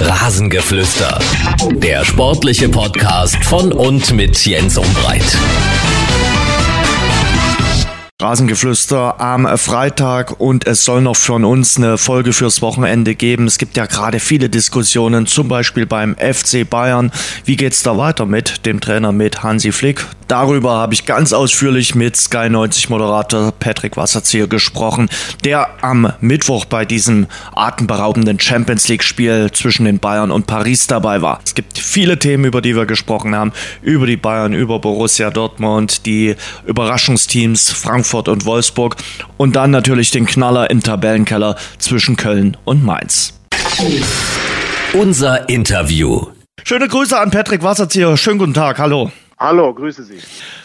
Rasengeflüster. Der sportliche Podcast von und mit Jens Umbreit. Rasengeflüster am Freitag und es soll noch von uns eine Folge fürs Wochenende geben. Es gibt ja gerade viele Diskussionen, zum Beispiel beim FC Bayern. Wie geht's da weiter mit dem Trainer mit Hansi Flick? Darüber habe ich ganz ausführlich mit Sky 90 Moderator Patrick Wasserzieher gesprochen, der am Mittwoch bei diesem atemberaubenden Champions League Spiel zwischen den Bayern und Paris dabei war. Es gibt viele Themen, über die wir gesprochen haben, über die Bayern, über Borussia Dortmund, die Überraschungsteams Frankfurt Frankfurt und Wolfsburg und dann natürlich den Knaller im Tabellenkeller zwischen Köln und Mainz. Unser Interview. Schöne Grüße an Patrick Wasserzieher. Schönen guten Tag. Hallo. Hallo, grüße Sie.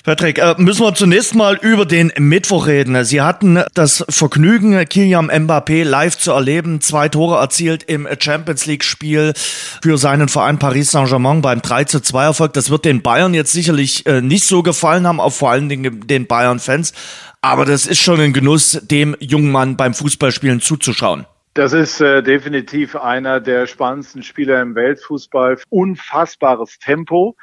Patrick, äh, müssen wir zunächst mal über den Mittwoch reden. Sie hatten das Vergnügen, Kilian Mbappé live zu erleben. Zwei Tore erzielt im Champions League Spiel für seinen Verein Paris Saint-Germain beim 3 zu 2 Erfolg. Das wird den Bayern jetzt sicherlich äh, nicht so gefallen haben, auch vor allen Dingen den Bayern-Fans. Aber das ist schon ein Genuss, dem jungen Mann beim Fußballspielen zuzuschauen. Das ist äh, definitiv einer der spannendsten Spieler im Weltfußball. Unfassbares Tempo,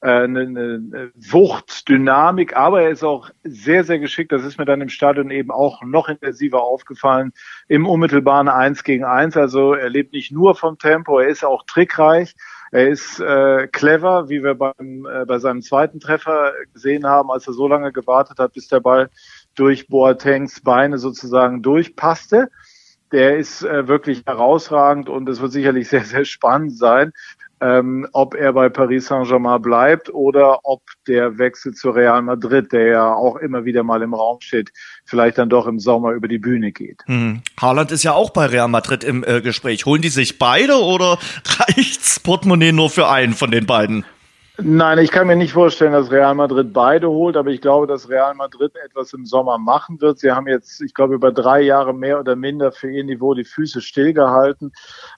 eine, eine Wucht, Dynamik, aber er ist auch sehr, sehr geschickt. Das ist mir dann im Stadion eben auch noch intensiver aufgefallen im unmittelbaren Eins gegen Eins. Also er lebt nicht nur vom Tempo, er ist auch trickreich. Er ist äh, clever, wie wir beim, äh, bei seinem zweiten Treffer gesehen haben, als er so lange gewartet hat, bis der Ball durch Boatengs Beine sozusagen durchpasste. Der ist äh, wirklich herausragend und es wird sicherlich sehr, sehr spannend sein, ähm, ob er bei Paris Saint-Germain bleibt oder ob der Wechsel zu Real Madrid, der ja auch immer wieder mal im Raum steht, vielleicht dann doch im Sommer über die Bühne geht. Hm. Haaland ist ja auch bei Real Madrid im äh, Gespräch. Holen die sich beide oder reicht's Portemonnaie nur für einen von den beiden? Nein, ich kann mir nicht vorstellen, dass Real Madrid beide holt, aber ich glaube, dass Real Madrid etwas im Sommer machen wird. Sie haben jetzt, ich glaube, über drei Jahre mehr oder minder für ihr Niveau die Füße stillgehalten.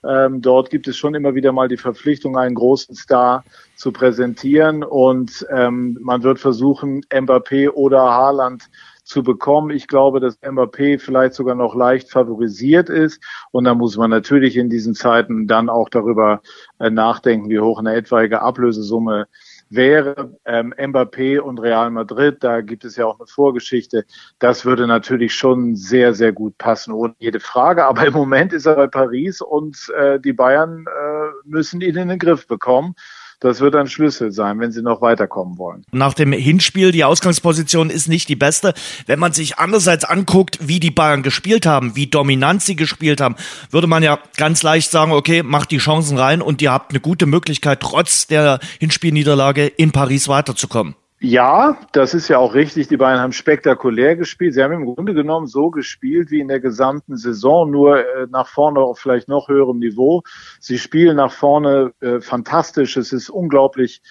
Ähm, dort gibt es schon immer wieder mal die Verpflichtung, einen großen Star zu präsentieren und ähm, man wird versuchen, Mbappé oder Haaland zu bekommen. Ich glaube, dass Mbappé vielleicht sogar noch leicht favorisiert ist. Und da muss man natürlich in diesen Zeiten dann auch darüber äh, nachdenken, wie hoch eine etwaige Ablösesumme wäre. Ähm, Mbappé und Real Madrid, da gibt es ja auch eine Vorgeschichte. Das würde natürlich schon sehr, sehr gut passen, ohne jede Frage. Aber im Moment ist er bei Paris und äh, die Bayern äh, müssen ihn in den Griff bekommen. Das wird ein Schlüssel sein, wenn sie noch weiterkommen wollen. Nach dem Hinspiel, die Ausgangsposition ist nicht die beste. Wenn man sich andererseits anguckt, wie die Bayern gespielt haben, wie dominant sie gespielt haben, würde man ja ganz leicht sagen, okay, macht die Chancen rein und ihr habt eine gute Möglichkeit, trotz der Hinspielniederlage in Paris weiterzukommen. Ja, das ist ja auch richtig. Die Bayern haben spektakulär gespielt. Sie haben im Grunde genommen so gespielt wie in der gesamten Saison, nur äh, nach vorne auf vielleicht noch höherem Niveau. Sie spielen nach vorne äh, fantastisch. Es ist unglaublich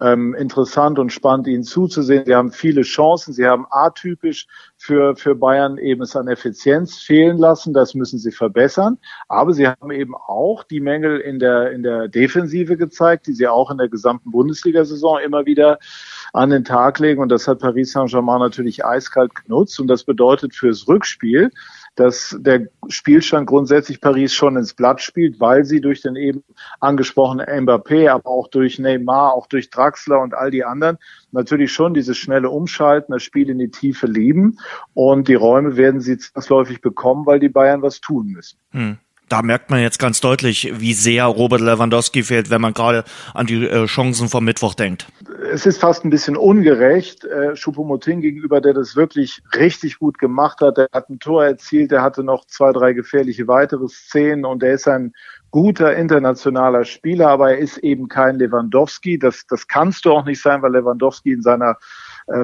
ähm, interessant und spannend, ihnen zuzusehen. Sie haben viele Chancen. Sie haben atypisch für, für Bayern eben es an Effizienz fehlen lassen. Das müssen sie verbessern. Aber sie haben eben auch die Mängel in der, in der Defensive gezeigt, die sie auch in der gesamten Bundesliga-Saison immer wieder an den Tag legen. Und das hat Paris Saint-Germain natürlich eiskalt genutzt. Und das bedeutet fürs Rückspiel, dass der Spielstand grundsätzlich Paris schon ins Blatt spielt, weil sie durch den eben angesprochenen Mbappé, aber auch durch Neymar, auch durch Draxler und all die anderen natürlich schon dieses schnelle Umschalten, das Spiel in die Tiefe lieben. Und die Räume werden sie zwangsläufig bekommen, weil die Bayern was tun müssen. Hm da merkt man jetzt ganz deutlich, wie sehr Robert Lewandowski fehlt, wenn man gerade an die äh, Chancen vom Mittwoch denkt. Es ist fast ein bisschen ungerecht, äh, Choupo-Moting gegenüber, der das wirklich richtig gut gemacht hat. Der hat ein Tor erzielt, der hatte noch zwei, drei gefährliche weitere Szenen und er ist ein guter internationaler Spieler, aber er ist eben kein Lewandowski. Das, das kannst du auch nicht sein, weil Lewandowski in seiner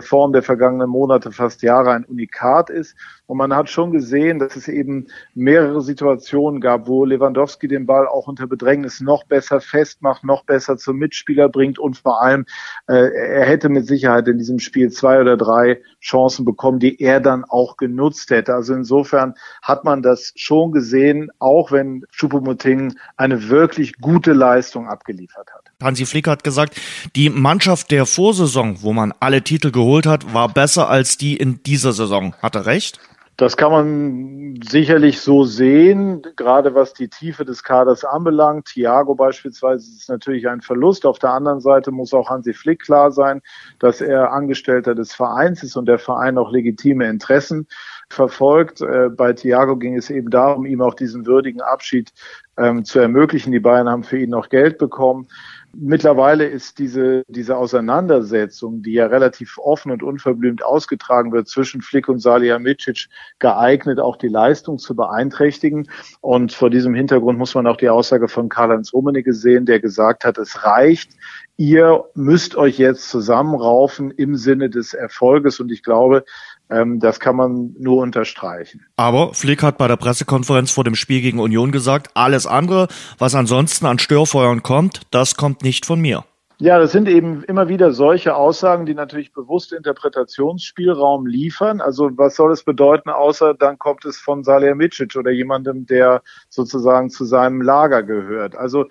Form der vergangenen Monate, fast Jahre ein Unikat ist. Und man hat schon gesehen, dass es eben mehrere Situationen gab, wo Lewandowski den Ball auch unter Bedrängnis noch besser festmacht, noch besser zum Mitspieler bringt und vor allem, äh, er hätte mit Sicherheit in diesem Spiel zwei oder drei Chancen bekommen, die er dann auch genutzt hätte. Also insofern hat man das schon gesehen, auch wenn Choupo-Moting eine wirklich gute Leistung abgeliefert hat. Hansi Flick hat gesagt, die Mannschaft der Vorsaison, wo man alle Titel geholt hat, war besser als die in dieser Saison. Hat er recht? Das kann man sicherlich so sehen, gerade was die Tiefe des Kaders anbelangt. Thiago beispielsweise ist natürlich ein Verlust. Auf der anderen Seite muss auch Hansi Flick klar sein, dass er Angestellter des Vereins ist und der Verein auch legitime Interessen verfolgt. Äh, bei Thiago ging es eben darum, ihm auch diesen würdigen Abschied ähm, zu ermöglichen. Die Bayern haben für ihn noch Geld bekommen. Mittlerweile ist diese, diese Auseinandersetzung, die ja relativ offen und unverblümt ausgetragen wird zwischen Flick und Salihamidzic, geeignet, auch die Leistung zu beeinträchtigen. Und vor diesem Hintergrund muss man auch die Aussage von Karl-Heinz Rummenigge sehen, der gesagt hat, es reicht, ihr müsst euch jetzt zusammenraufen im Sinne des Erfolges. Und ich glaube, ähm, das kann man nur unterstreichen. Aber Flick hat bei der Pressekonferenz vor dem Spiel gegen Union gesagt, alles andere, was ansonsten an Störfeuern kommt, das kommt nicht von mir. Ja, das sind eben immer wieder solche Aussagen, die natürlich bewusst Interpretationsspielraum liefern. Also was soll es bedeuten, außer dann kommt es von Salihamidzic oder jemandem, der sozusagen zu seinem Lager gehört. Also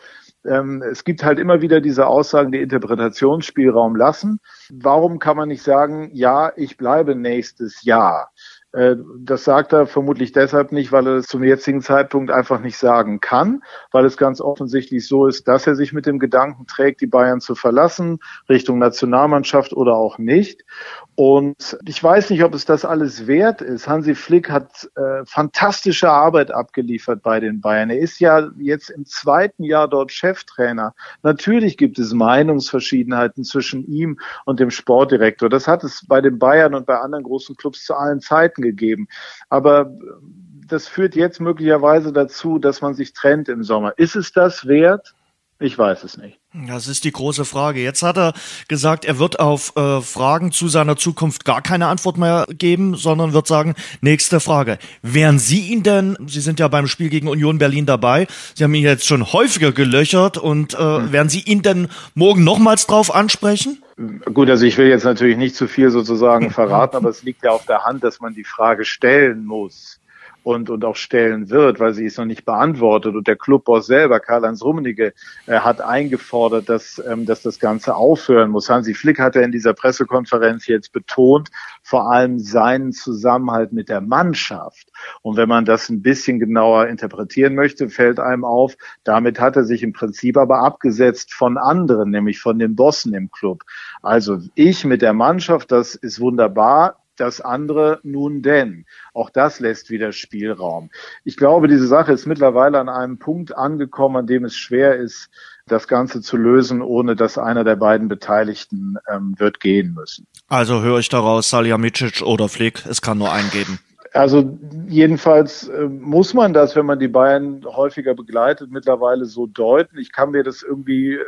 ähm, es gibt halt immer wieder diese Aussagen, die Interpretationsspielraum lassen. Warum kann man nicht sagen, ja, ich bleibe nächstes Jahr? Äh, das sagt er vermutlich deshalb nicht, weil er es zum jetzigen Zeitpunkt einfach nicht sagen kann, weil es ganz offensichtlich so ist, dass er sich mit dem Gedanken trägt, die Bayern zu verlassen, Richtung Nationalmannschaft oder auch nicht. Und ich weiß nicht, ob es das alles wert ist. Hansi Flick hat äh, fantastische Arbeit abgeliefert bei den Bayern. Er ist ja jetzt im zweiten Jahr dort Cheftrainer. Natürlich gibt es Meinungsverschiedenheiten zwischen ihm und dem Sportdirektor. Das hat es bei den Bayern und bei anderen großen Clubs zu allen Zeiten gegeben. Aber das führt jetzt möglicherweise dazu, dass man sich trennt im Sommer. Ist es das wert? Ich weiß es nicht. Das ist die große Frage. Jetzt hat er gesagt, er wird auf äh, Fragen zu seiner Zukunft gar keine Antwort mehr geben, sondern wird sagen, nächste Frage. Wären Sie ihn denn, Sie sind ja beim Spiel gegen Union Berlin dabei, Sie haben ihn jetzt schon häufiger gelöchert und äh, hm. werden Sie ihn denn morgen nochmals drauf ansprechen? Gut, also ich will jetzt natürlich nicht zu viel sozusagen verraten, aber es liegt ja auf der Hand, dass man die Frage stellen muss und, und auch stellen wird, weil sie ist noch nicht beantwortet. Und der Clubboss selber, Karl-Heinz Rummenigge, äh, hat eingefordert, dass, ähm, dass das Ganze aufhören muss. Hansi Flick hat er in dieser Pressekonferenz jetzt betont, vor allem seinen Zusammenhalt mit der Mannschaft. Und wenn man das ein bisschen genauer interpretieren möchte, fällt einem auf, damit hat er sich im Prinzip aber abgesetzt von anderen, nämlich von den Bossen im Club. Also ich mit der Mannschaft, das ist wunderbar das andere nun denn. Auch das lässt wieder Spielraum. Ich glaube, diese Sache ist mittlerweile an einem Punkt angekommen, an dem es schwer ist, das Ganze zu lösen, ohne dass einer der beiden Beteiligten ähm, wird gehen müssen. Also höre ich daraus, Salihamidzic oder Flick, es kann nur einen geben. Also jedenfalls äh, muss man das, wenn man die Bayern häufiger begleitet, mittlerweile so deuten. Ich kann mir das irgendwie, äh,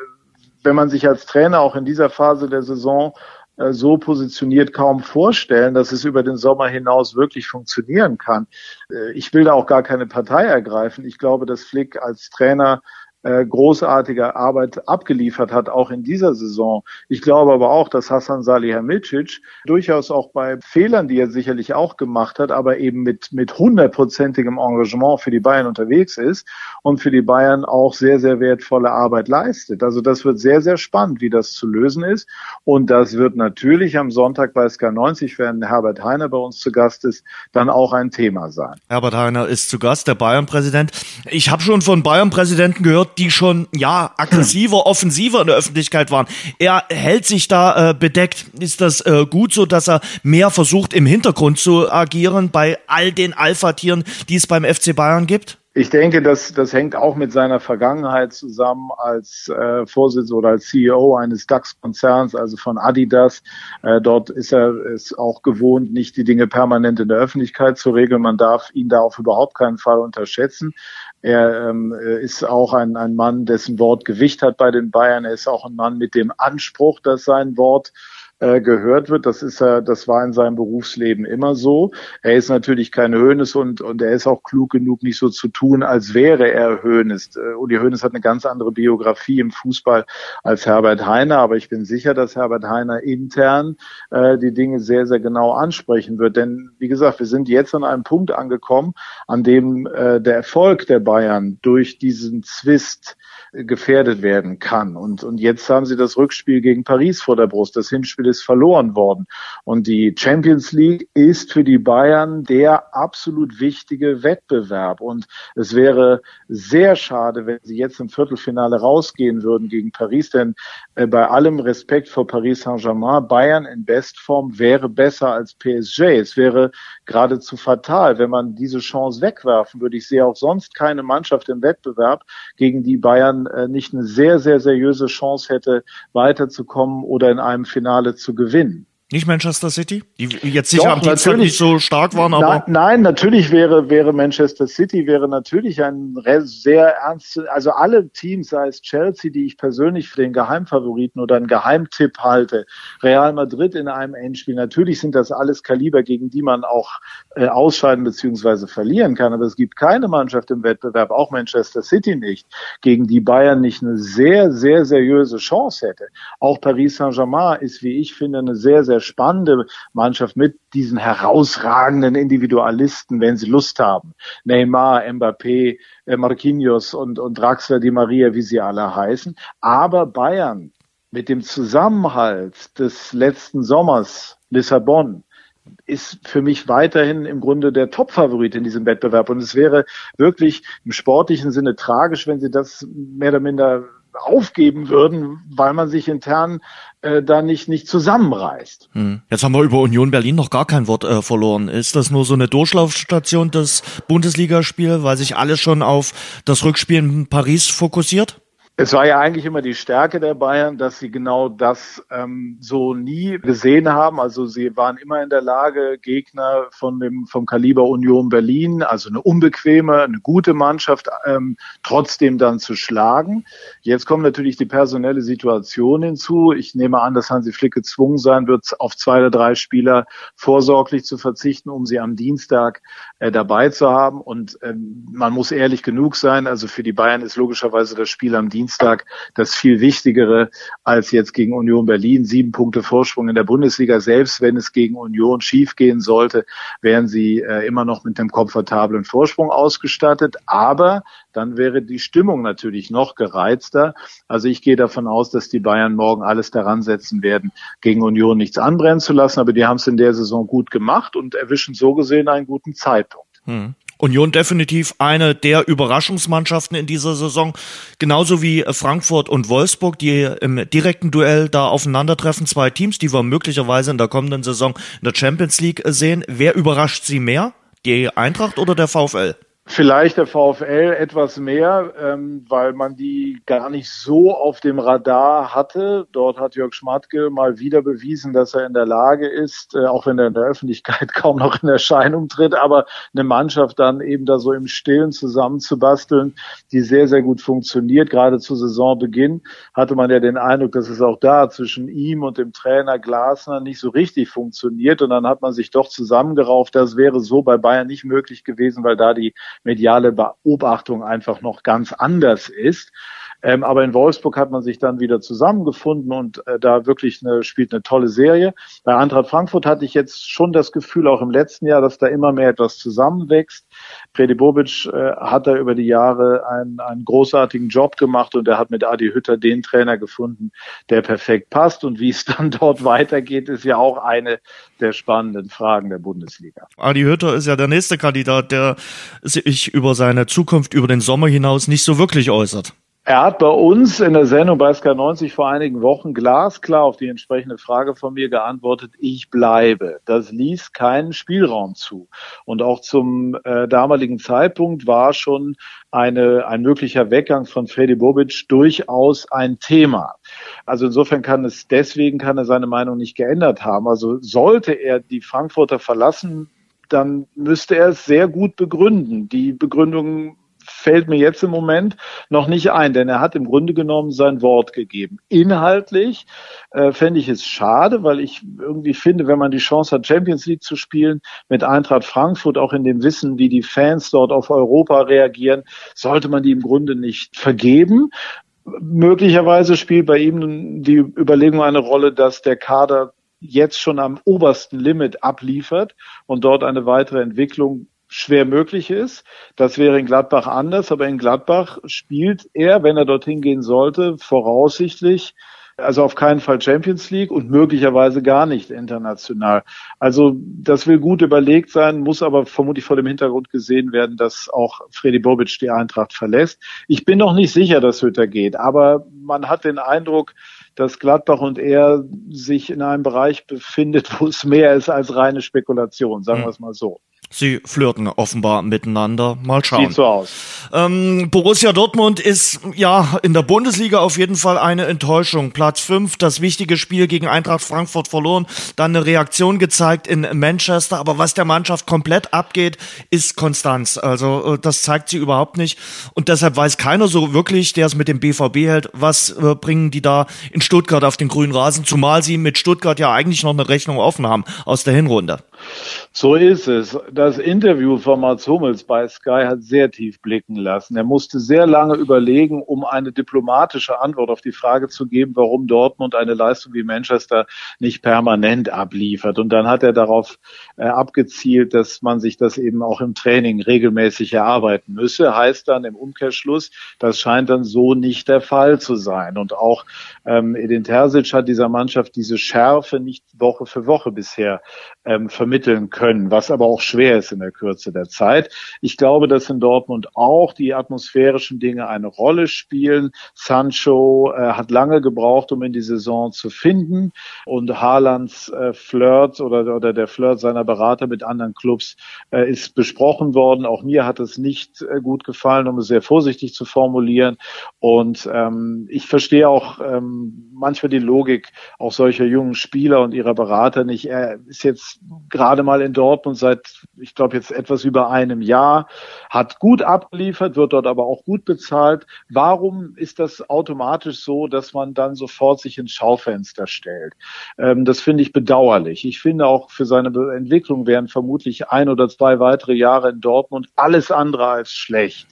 wenn man sich als Trainer auch in dieser Phase der Saison so positioniert kaum vorstellen, dass es über den Sommer hinaus wirklich funktionieren kann. Äh, ich will da auch gar keine Partei ergreifen. Ich glaube, dass Flick als Trainer äh, großartige Arbeit abgeliefert hat, auch in dieser Saison. Ich glaube aber auch, dass Hassan Salihamidzic durchaus auch bei Fehlern, die er sicherlich auch gemacht hat, aber eben mit, mit hundertprozentigem Engagement für die Bayern unterwegs ist und für die Bayern auch sehr, sehr wertvolle Arbeit leistet. Also das wird sehr, sehr spannend, wie das zu lösen ist. Und das wird natürlich am Sonntag bei SK90, wenn Herbert Heiner bei uns zu Gast ist, dann auch ein Thema sein. Herbert Heiner ist zu Gast, der Bayern-Präsident. Ich habe schon von Bayern-Präsidenten gehört, die schon ja aggressiver, offensiver in der Öffentlichkeit waren. Er hält sich da äh, bedeckt. Ist das äh, gut so, dass er mehr versucht im Hintergrund zu agieren bei all den Alpha-Tieren, die es beim FC Bayern gibt? Ich denke, das, das hängt auch mit seiner Vergangenheit zusammen als äh, Vorsitzender oder als CEO eines DAX-Konzerns, also von Adidas. Äh, dort ist er es auch gewohnt, nicht die Dinge permanent in der Öffentlichkeit zu regeln. Man darf ihn da auf überhaupt keinen Fall unterschätzen. Er ähm, ist auch ein, ein Mann, dessen Wort Gewicht hat bei den Bayern. Er ist auch ein Mann mit dem Anspruch, dass sein Wort äh, gehört wird. Das ist er, das war in seinem Berufsleben immer so. Er ist natürlich kein Hönes und, und er ist auch klug genug, nicht so zu tun, als wäre er Hönes. Äh, Uli Hönes hat eine ganz andere Biografie im Fußball als Herbert Heiner, aber ich bin sicher, dass Herbert Heiner intern äh, die Dinge sehr, sehr genau ansprechen wird. Denn wie gesagt, wir sind jetzt an einem Punkt angekommen, an dem äh, der Erfolg der Bayern durch diesen Zwist gefährdet werden kann. Und, und jetzt haben sie das Rückspiel gegen Paris vor der Brust. Das Hinspiel ist verloren worden. Und die Champions League ist für die Bayern der absolut wichtige Wettbewerb. Und es wäre sehr schade, wenn sie jetzt im Viertelfinale rausgehen würden gegen Paris, denn äh, bei allem Respekt vor Paris Saint-Germain, Bayern in Bestform wäre besser als PSG. Es wäre geradezu fatal, wenn man diese Chance wegwerfen würde. Ich sehe auch sonst keine Mannschaft im Wettbewerb, gegen die Bayern äh, nicht eine sehr, sehr seriöse Chance hätte, weiterzukommen oder in einem Finale zu gewinnen. Nicht Manchester City, die jetzt sicher Doch, am Dienstag nicht so stark waren, aber. Nein, nein, natürlich wäre, wäre Manchester City wäre natürlich ein sehr ernst, also alle Teams, sei es Chelsea, die ich persönlich für den Geheimfavoriten oder einen Geheimtipp halte, Real Madrid in einem Endspiel, natürlich sind das alles Kaliber, gegen die man auch äh, ausscheiden bzw. verlieren kann, aber es gibt keine Mannschaft im Wettbewerb, auch Manchester City nicht, gegen die Bayern nicht eine sehr, sehr seriöse Chance hätte. Auch Paris Saint-Germain ist, wie ich finde, eine sehr, sehr sehr spannende Mannschaft mit diesen herausragenden Individualisten, wenn sie Lust haben. Neymar, Mbappé, äh, Marquinhos und, und Draxler, Di Maria, wie sie alle heißen. Aber Bayern mit dem Zusammenhalt des letzten Sommers, Lissabon, ist für mich weiterhin im Grunde der Top-Favorit in diesem Wettbewerb. Und es wäre wirklich im sportlichen Sinne tragisch, wenn sie das mehr oder minder aufgeben würden, weil man sich intern äh, da nicht, nicht zusammenreißt. Hm. Jetzt haben wir über Union Berlin noch gar kein Wort äh, verloren. Ist das nur so eine Durchlaufstation des Bundesligaspiels, weil sich alle schon auf das Rückspiel in Paris fokussiert? Es war ja eigentlich immer die Stärke der Bayern, dass sie genau das ähm, so nie gesehen haben. Also sie waren immer in der Lage, Gegner von dem vom Kaliber Union Berlin, also eine unbequeme, eine gute Mannschaft, ähm, trotzdem dann zu schlagen. Jetzt kommt natürlich die personelle Situation hinzu. Ich nehme an, dass Hansi Flick gezwungen sein wird, auf zwei oder drei Spieler vorsorglich zu verzichten, um sie am Dienstag äh, dabei zu haben. Und ähm, man muss ehrlich genug sein. Also für die Bayern ist logischerweise das Spiel am Dienstag Dienstag das viel Wichtigere als jetzt gegen Union Berlin. Sieben Punkte Vorsprung in der Bundesliga. Selbst wenn es gegen Union schiefgehen sollte, wären sie äh, immer noch mit einem komfortablen Vorsprung ausgestattet. Aber dann wäre die Stimmung natürlich noch gereizter. Also ich gehe davon aus, dass die Bayern morgen alles daran setzen werden, gegen Union nichts anbrennen zu lassen. Aber die haben es in der Saison gut gemacht und erwischen so gesehen einen guten Zeitpunkt. Hm. Union definitiv eine der Überraschungsmannschaften in dieser Saison, genauso wie Frankfurt und Wolfsburg, die im direkten Duell da aufeinandertreffen. Zwei Teams, die wir möglicherweise in der kommenden Saison in der Champions League sehen. Wer überrascht Sie mehr? Die Eintracht oder der VfL? Vielleicht der VfL etwas mehr, ähm, weil man die gar nicht so auf dem Radar hatte. Dort hat Jörg Schmatke mal wieder bewiesen, dass er in der Lage ist, äh, auch wenn er in der Öffentlichkeit kaum noch in Erscheinung tritt, aber eine Mannschaft dann eben da so im Stillen zusammenzubasteln, die sehr, sehr gut funktioniert. Gerade zu Saisonbeginn hatte man ja den Eindruck, dass es auch da zwischen ihm und dem Trainer Glasner nicht so richtig funktioniert. Und dann hat man sich doch zusammengerauft. Das wäre so bei Bayern nicht möglich gewesen, weil da die mediale Beobachtung einfach noch ganz anders ist. Ähm, aber in Wolfsburg hat man sich dann wieder zusammengefunden und äh, da wirklich eine, spielt eine tolle Serie. Bei Eintracht Frankfurt hatte ich jetzt schon das Gefühl, auch im letzten Jahr, dass da immer mehr etwas zusammenwächst. Freddy Bobic äh, hat da über die Jahre einen, einen großartigen Job gemacht und er hat mit Adi Hütter den Trainer gefunden, der perfekt passt. Und wie es dann dort weitergeht, ist ja auch eine der spannenden Fragen der Bundesliga. Adi Hütter ist ja der nächste Kandidat, der sich über seine Zukunft über den Sommer hinaus nicht so wirklich äußert. Er hat bei uns in der Sendung bei SK90 vor einigen Wochen glasklar auf die entsprechende Frage von mir geantwortet, ich bleibe. Das ließ keinen Spielraum zu. Und auch zum äh, damaligen Zeitpunkt war schon eine, ein möglicher Weggang von Freddy Bobic durchaus ein Thema. Also insofern kann es, deswegen kann er seine Meinung nicht geändert haben. Also sollte er die Frankfurter verlassen, dann müsste er es sehr gut begründen. Die Begründung fällt mir jetzt im Moment noch nicht ein, denn er hat im Grunde genommen sein Wort gegeben. Inhaltlich äh, fände ich es schade, weil ich irgendwie finde, wenn man die Chance hat, Champions League zu spielen, mit Eintracht Frankfurt, auch in dem Wissen, wie die Fans dort auf Europa reagieren, sollte man die im Grunde nicht vergeben. Möglicherweise spielt bei ihm die Überlegung eine Rolle, dass der Kader jetzt schon am obersten Limit abliefert und dort eine weitere Entwicklung schwer möglich ist. Das wäre in Gladbach anders, aber in Gladbach spielt er, wenn er dorthin gehen sollte, voraussichtlich Also auf keinen Fall Champions League und möglicherweise gar nicht international. Also das will gut überlegt sein, muss aber vermutlich vor dem Hintergrund gesehen werden, dass auch Freddy Bobic die Eintracht verlässt. Ich bin noch nicht sicher, dass Hütter geht, aber man hat den Eindruck, dass Gladbach und er sich in einem Bereich befindet, wo es mehr ist als reine Spekulation, sagen hm. wir es mal so. Sie flirten offenbar miteinander. Mal schauen. Sieht so aus. Ähm, Borussia Dortmund ist ja in der Bundesliga auf jeden Fall eine Enttäuschung. Platz 5, das wichtige Spiel gegen Eintracht Frankfurt verloren, dann eine Reaktion gezeigt in Manchester. Aber was der Mannschaft komplett abgeht, ist Konstanz. Also äh, das zeigt sie überhaupt nicht. Und deshalb weiß keiner so wirklich, der es mit dem BVB hält, was äh, bringen die da in Stuttgart auf den grünen Rasen, zumal sie mit Stuttgart ja eigentlich noch eine Rechnung offen haben aus der Hinrunde. So ist es. Das Interview von Mats Hummels bei Sky hat sehr tief blicken lassen. Er musste sehr lange überlegen, um eine diplomatische Antwort auf die Frage zu geben, warum Dortmund eine Leistung wie Manchester nicht permanent abliefert. Und dann hat er darauf äh, abgezielt, dass man sich das eben auch im Training regelmäßig erarbeiten müsse. Heißt dann im Umkehrschluss, das scheint dann so nicht der Fall zu sein. Und auch ähm, Edin Terzic hat dieser Mannschaft diese Schärfe nicht Woche für Woche bisher ähm, vermitteln können, was aber auch schwer ist in der Kürze der Zeit. Ich glaube, dass in Dortmund auch die atmosphärischen Dinge eine Rolle spielen. Sancho äh, hat lange gebraucht, um in die Saison zu finden und Haalands äh, Flirt oder, oder der Flirt seiner Berater mit anderen Clubs äh, ist besprochen worden. Auch mir hat es nicht äh, gut gefallen, um es sehr vorsichtig zu formulieren. Und ähm, ich verstehe auch ähm, manchmal die Logik auch solcher jungen Spieler und ihrer Berater nicht. Er ist jetzt gerade mal in Dortmund seit, ich glaube jetzt etwas über einem Jahr, hat gut abgeliefert, wird dort aber auch gut bezahlt. Warum ist das automatisch so, dass man dann sofort sich ins Schaufenster stellt? Ähm, das finde ich bedauerlich. Ich finde auch für seine Entwicklung wären vermutlich ein oder zwei weitere Jahre in Dortmund alles andere als schlecht.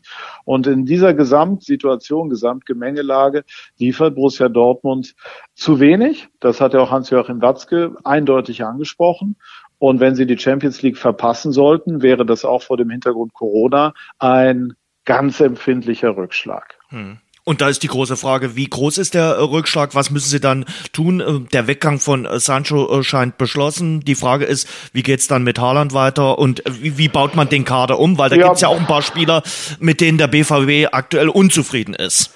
Und in dieser Gesamtsituation, Gesamtgemengelage liefert Borussia Dortmund zu wenig. Das hat ja auch Hans-Joachim Watzke eindeutig angesprochen. Und wenn sie die Champions League verpassen sollten, wäre das auch vor dem Hintergrund Corona ein ganz empfindlicher Rückschlag. Hm. Und da ist die große Frage, wie groß ist der äh, Rückschlag? Was müssen sie dann tun? Äh, der Weggang von äh, Sancho scheint beschlossen. Die Frage ist, wie geht's dann mit Haaland weiter und wie, wie baut man den Kader um? Weil da ja. gibt's ja auch ein paar Spieler, mit denen der BVB aktuell unzufrieden ist.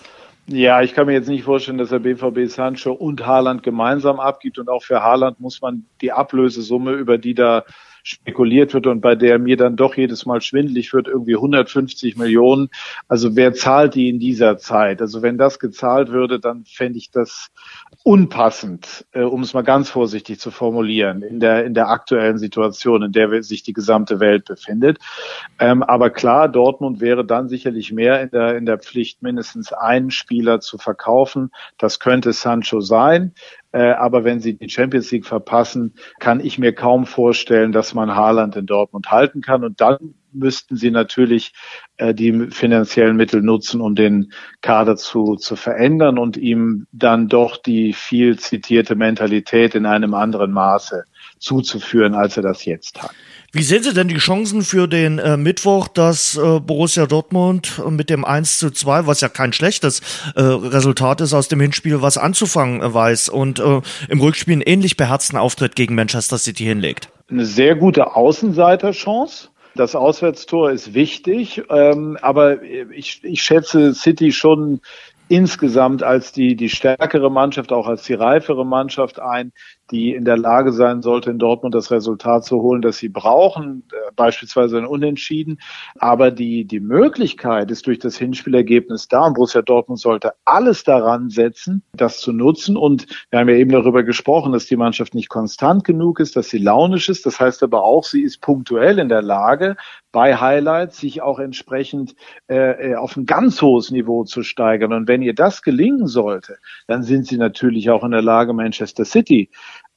Ja, ich kann mir jetzt nicht vorstellen, dass der BVB Sancho und Haaland gemeinsam abgibt. Und auch für Haaland muss man die Ablösesumme, über die da spekuliert wird und bei der mir dann doch jedes Mal schwindlig wird, irgendwie 150 Millionen. Also wer zahlt die in dieser Zeit? Also wenn das gezahlt würde, dann fände ich das unpassend, äh, um es mal ganz vorsichtig zu formulieren, in der, in der aktuellen Situation, in der sich die gesamte Welt befindet. Ähm, aber klar, Dortmund wäre dann sicherlich mehr in der, in der Pflicht, mindestens einen Spieler zu verkaufen. Das könnte Sancho sein. Äh, aber wenn sie die Champions League verpassen, kann ich mir kaum vorstellen, dass man Haaland in Dortmund halten kann. Und dann müssten sie natürlich äh, die finanziellen Mittel nutzen, um den Kader zu, zu verändern und ihm dann doch die viel zitierte Mentalität in einem anderen Maße zuzuführen, als er das jetzt hat. Wie sehen Sie denn die Chancen für den äh, Mittwoch, dass äh, Borussia Dortmund mit dem 1 zu 2, was ja kein schlechtes äh, Resultat ist aus dem Hinspiel, was anzufangen äh, weiß und äh, im Rückspiel einen ähnlich beherzten Auftritt gegen Manchester City hinlegt? Eine sehr gute Außenseiterchance. Das Auswärtstor ist wichtig, ähm, aber ich, ich schätze City schon insgesamt als die, die stärkere Mannschaft, auch als die reifere Mannschaft ein, die in der Lage sein sollte, in Dortmund das Resultat zu holen, das sie brauchen, äh, beispielsweise ein Unentschieden. Aber die, die Möglichkeit ist durch das Hinspielergebnis da und Borussia Dortmund sollte alles daran setzen, das zu nutzen. Und wir haben ja eben darüber gesprochen, dass die Mannschaft nicht konstant genug ist, dass sie launisch ist. Das heißt aber auch, sie ist punktuell in der Lage, bei Highlights sich auch entsprechend äh, äh auf ein ganz hohes Niveau zu steigern. Und wenn ihr das gelingen sollte, dann sind sie natürlich auch in der Lage, Manchester City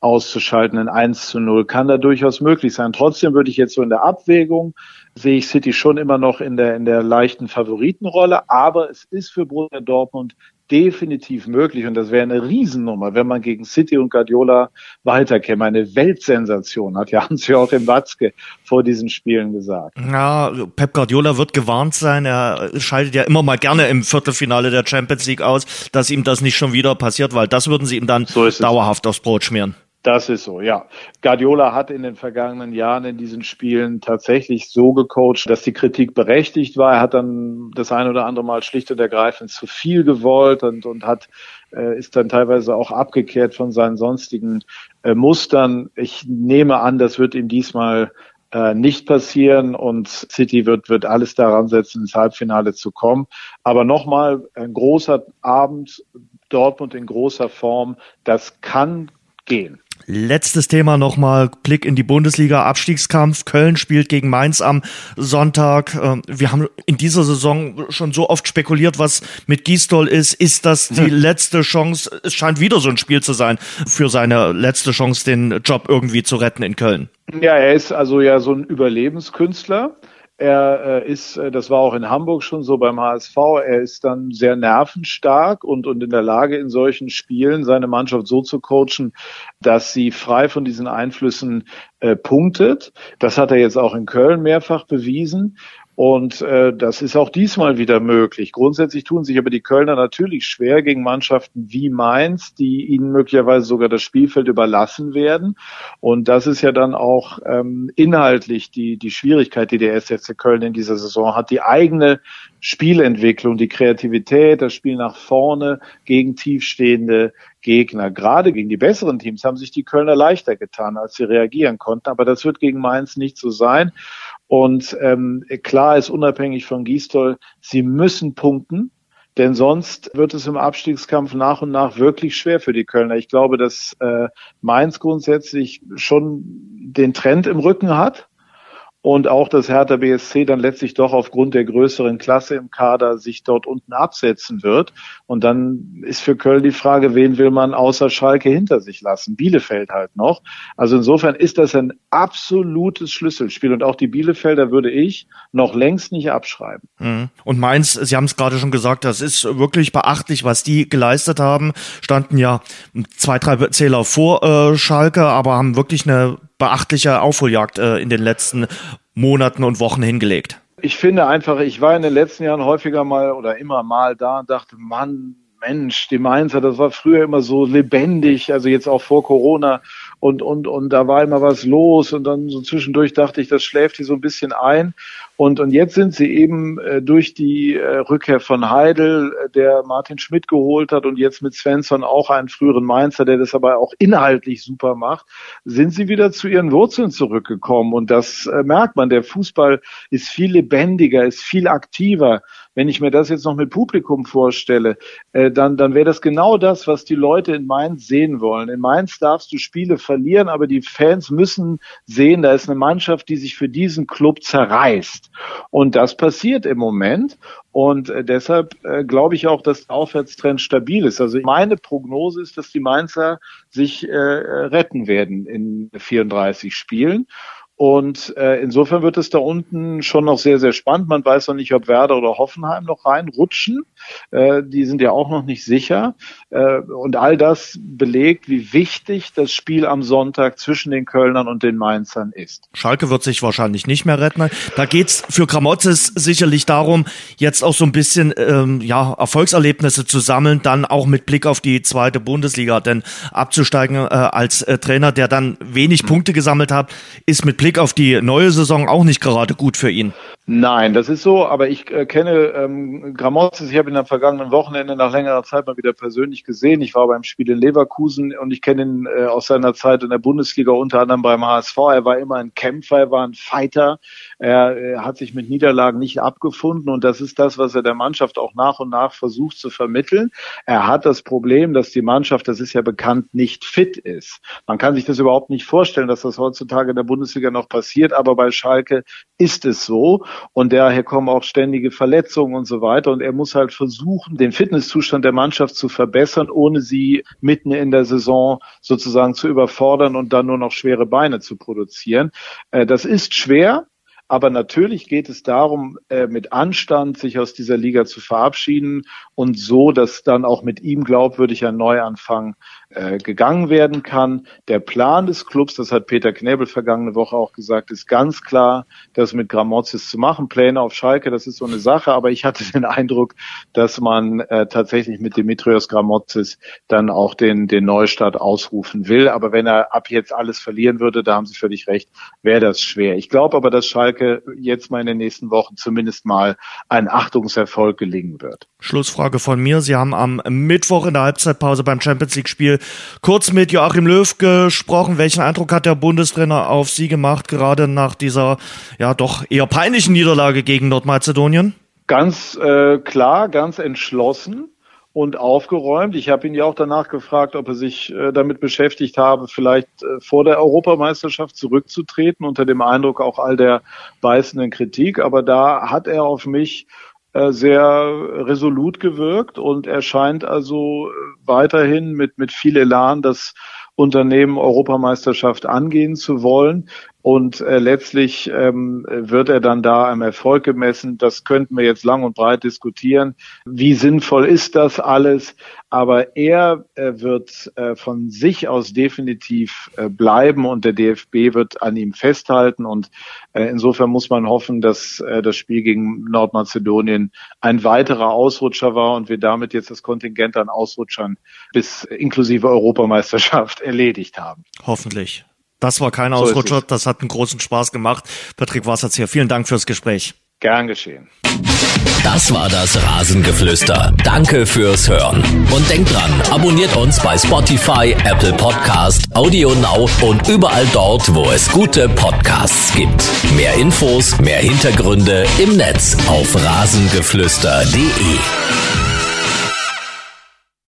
auszuschalten in 1 zu 0. Kann da durchaus möglich sein. Trotzdem würde ich jetzt so in der Abwägung sehe ich City schon immer noch in der, in der leichten Favoritenrolle. Aber es ist für Borussia Dortmund definitiv möglich und das wäre eine Riesennummer, wenn man gegen City und Guardiola weiterkäme. Eine Weltsensation, hat ja Hans-Joachim Watzke vor diesen Spielen gesagt. Ja, Pep Guardiola wird gewarnt sein. Er scheidet ja immer mal gerne im Viertelfinale der Champions League aus, dass ihm das nicht schon wieder passiert, weil das würden sie ihm dann so dauerhaft aufs Brot schmieren. Das ist so, ja. Guardiola hat in den vergangenen Jahren in diesen Spielen tatsächlich so gecoacht, dass die Kritik berechtigt war. Er hat dann das ein oder andere Mal schlicht und ergreifend zu viel gewollt und, und hat, äh, ist dann teilweise auch abgekehrt von seinen sonstigen äh, Mustern. Ich nehme an, das wird ihm diesmal äh, nicht passieren und City wird, wird alles daran setzen, ins Halbfinale zu kommen. Aber nochmal, ein großer Abend, Dortmund in großer Form, das kann gehen. Letztes Thema nochmal, Blick in die Bundesliga, Abstiegskampf. Köln spielt gegen Mainz am Sonntag. Ähm, wir haben in dieser Saison schon so oft spekuliert, was mit Gisdol ist. Ist das die hm. letzte Chance? Es scheint wieder so ein Spiel zu sein für seine letzte Chance, den Job irgendwie zu retten in Köln. Ja, er ist also ja so ein Überlebenskünstler. Er äh, ist, äh, das war auch in Hamburg schon so beim HSV, er ist dann sehr nervenstark und, und in der Lage, in solchen Spielen seine Mannschaft so zu coachen, dass sie frei von diesen Einflüssen äh, punktet. Das hat er jetzt auch in Köln mehrfach bewiesen. Und äh, das ist auch diesmal wieder möglich. Grundsätzlich tun sich aber die Kölner natürlich schwer gegen Mannschaften wie Mainz, die ihnen möglicherweise sogar das Spielfeld überlassen werden. Und das ist ja dann auch ähm, inhaltlich die, die Schwierigkeit, die der SFC Köln in dieser Saison hat. Die eigene Spielentwicklung, die Kreativität, das Spiel nach vorne gegen tiefstehende Gegner. Gerade gegen die besseren Teams haben sich die Kölner leichter getan, als sie reagieren konnten. Aber das wird gegen Mainz nicht so sein. Und ähm, klar ist unabhängig von Gistol, sie müssen punkten, denn sonst wird es im Abstiegskampf nach und nach wirklich schwer für die Kölner. Ich glaube, dass äh, Mainz grundsätzlich schon den Trend im Rücken hat und auch dass Hertha BSC dann letztlich doch aufgrund der größeren Klasse im Kader sich dort unten absetzen wird. Und dann ist für Köln die Frage, wen will man außer Schalke hinter sich lassen? Bielefeld halt noch. Also insofern ist das ein absolutes Schlüsselspiel und auch die Bielefelder würde ich noch längst nicht abschreiben. Mhm. Und Mainz, Sie haben es gerade schon gesagt, das ist wirklich beachtlich, was die geleistet haben. Standen ja zwei, drei Zähler vor äh, Schalke, aber haben wirklich eine beachtliche Aufholjagd äh, in den letzten Monaten und Wochen hingelegt. Ich finde einfach, ich war in den letzten Jahren häufiger mal oder immer mal da und dachte, Mann, Mensch, die Mainzer, das war früher immer so lebendig, also jetzt auch vor Corona und, und, und da war immer was los und dann so zwischendurch dachte ich, das schläft hier so ein bisschen ein. Und, und jetzt sind sie eben äh, durch die äh, Rückkehr von Heidel, äh, der Martin Schmidt geholt hat und jetzt mit Svensson auch einen früheren Mainzer, der das aber auch inhaltlich super macht, sind sie wieder zu ihren Wurzeln zurückgekommen. Und das äh, merkt man. Der Fußball ist viel lebendiger, ist viel aktiver. Wenn ich mir das jetzt noch mit Publikum vorstelle, äh, dann, dann wäre das genau das, was die Leute in Mainz sehen wollen. In Mainz darfst du Spiele verlieren, aber die Fans müssen sehen, da ist eine Mannschaft, die sich für diesen Club zerreißt. Und das passiert im Moment. Und äh, deshalb äh, glaube ich auch, dass der Aufwärtstrend stabil ist. Also meine Prognose ist, dass die Mainzer sich äh, retten werden in 34 Spielen. Und äh, insofern wird es da unten schon noch sehr, sehr spannend. Man weiß noch nicht, ob Werder oder Hoffenheim noch reinrutschen. Äh, die sind ja auch noch nicht sicher. Äh, und all das belegt, wie wichtig das Spiel am Sonntag zwischen den Kölnern und den Mainzern ist. Schalke wird sich wahrscheinlich nicht mehr retten. Da geht's für Kramotzes sicherlich darum, jetzt auch so ein bisschen ähm, ja, Erfolgserlebnisse zu sammeln, dann auch mit Blick auf die zweite Bundesliga. Denn abzusteigen äh, als äh, Trainer, der dann wenig Punkte gesammelt hat, ist mit Blick Blick auf die neue Saison auch nicht gerade gut für ihn. Nein, das ist so, aber ich äh, kenne ähm, Gramozis, ich habe ihn am vergangenen Wochenende nach längerer Zeit mal wieder persönlich gesehen. Ich war beim Spiel in Leverkusen und ich kenne ihn äh, aus seiner Zeit in der Bundesliga, unter anderem beim HSV. Er war immer ein Kämpfer, er war ein Fighter, er, er hat sich mit Niederlagen nicht abgefunden und das ist das, was er der Mannschaft auch nach und nach versucht zu vermitteln. Er hat das Problem, dass die Mannschaft, das ist ja bekannt, nicht fit ist. Man kann sich das überhaupt nicht vorstellen, dass das heutzutage in der Bundesliga noch passiert, aber bei Schalke ist es so und daher kommen auch ständige Verletzungen und so weiter und er muss halt versuchen, den Fitnesszustand der Mannschaft zu verbessern, ohne sie mitten in der Saison sozusagen zu überfordern und dann nur noch schwere Beine zu produzieren. Äh, das ist schwer, Aber natürlich geht es darum, äh, mit Anstand sich aus dieser Liga zu verabschieden und so, dass dann auch mit ihm glaubwürdig ein Neuanfang äh, gegangen werden kann. Der Plan des Clubs, das hat Peter Knebel vergangene Woche auch gesagt, ist ganz klar, das mit Gramozis zu machen. Pläne auf Schalke, das ist so eine Sache, aber ich hatte den Eindruck, dass man äh, tatsächlich mit Dimitrios Gramozis dann auch den, den Neustart ausrufen will. Aber wenn er ab jetzt alles verlieren würde, da haben Sie völlig recht, wäre das schwer. Ich glaube aber, dass Schalke jetzt mal in den nächsten Wochen zumindest mal ein Achtungserfolg gelingen wird. Schlussfrage von mir. Sie haben am Mittwoch in der Halbzeitpause beim Champions League Spiel kurz mit Joachim Löw gesprochen. Welchen Eindruck hat der Bundestrainer auf Sie gemacht, gerade nach dieser ja doch eher peinlichen Niederlage gegen Nordmazedonien? Ganz äh, klar, ganz entschlossen und aufgeräumt. Ich habe ihn ja auch danach gefragt, ob er sich äh, damit beschäftigt habe, vielleicht äh, vor der Europameisterschaft zurückzutreten, unter dem Eindruck auch all der beißenden Kritik. Aber da hat er auf mich äh, sehr resolut gewirkt und er scheint also weiterhin mit, mit viel Elan das Unternehmen Europameisterschaft angehen zu wollen. Und äh, letztlich ähm, wird er dann da am Erfolg gemessen. Das könnten wir jetzt lang und breit diskutieren. Wie sinnvoll ist das alles? Aber er äh, wird äh, von sich aus definitiv äh, bleiben und der DFB wird an ihm festhalten. Und äh, insofern muss man hoffen, dass äh, das Spiel gegen Nordmazedonien ein weiterer Ausrutscher war und wir damit jetzt das Kontingent an Ausrutschern bis inklusive Europameisterschaft erledigt haben. Hoffentlich. Das war kein Ausrutscher, so das hat einen großen Spaß gemacht. Patrick Wasserz hier, vielen Dank fürs Gespräch. Gern geschehen. Das war das Rasengeflüster. Danke fürs Hören. Und denkt dran, abonniert uns bei Spotify, Apple Podcast, Audio Now und überall dort, wo es gute Podcasts gibt. Mehr Infos, mehr Hintergründe im Netz auf rasengeflüster.de.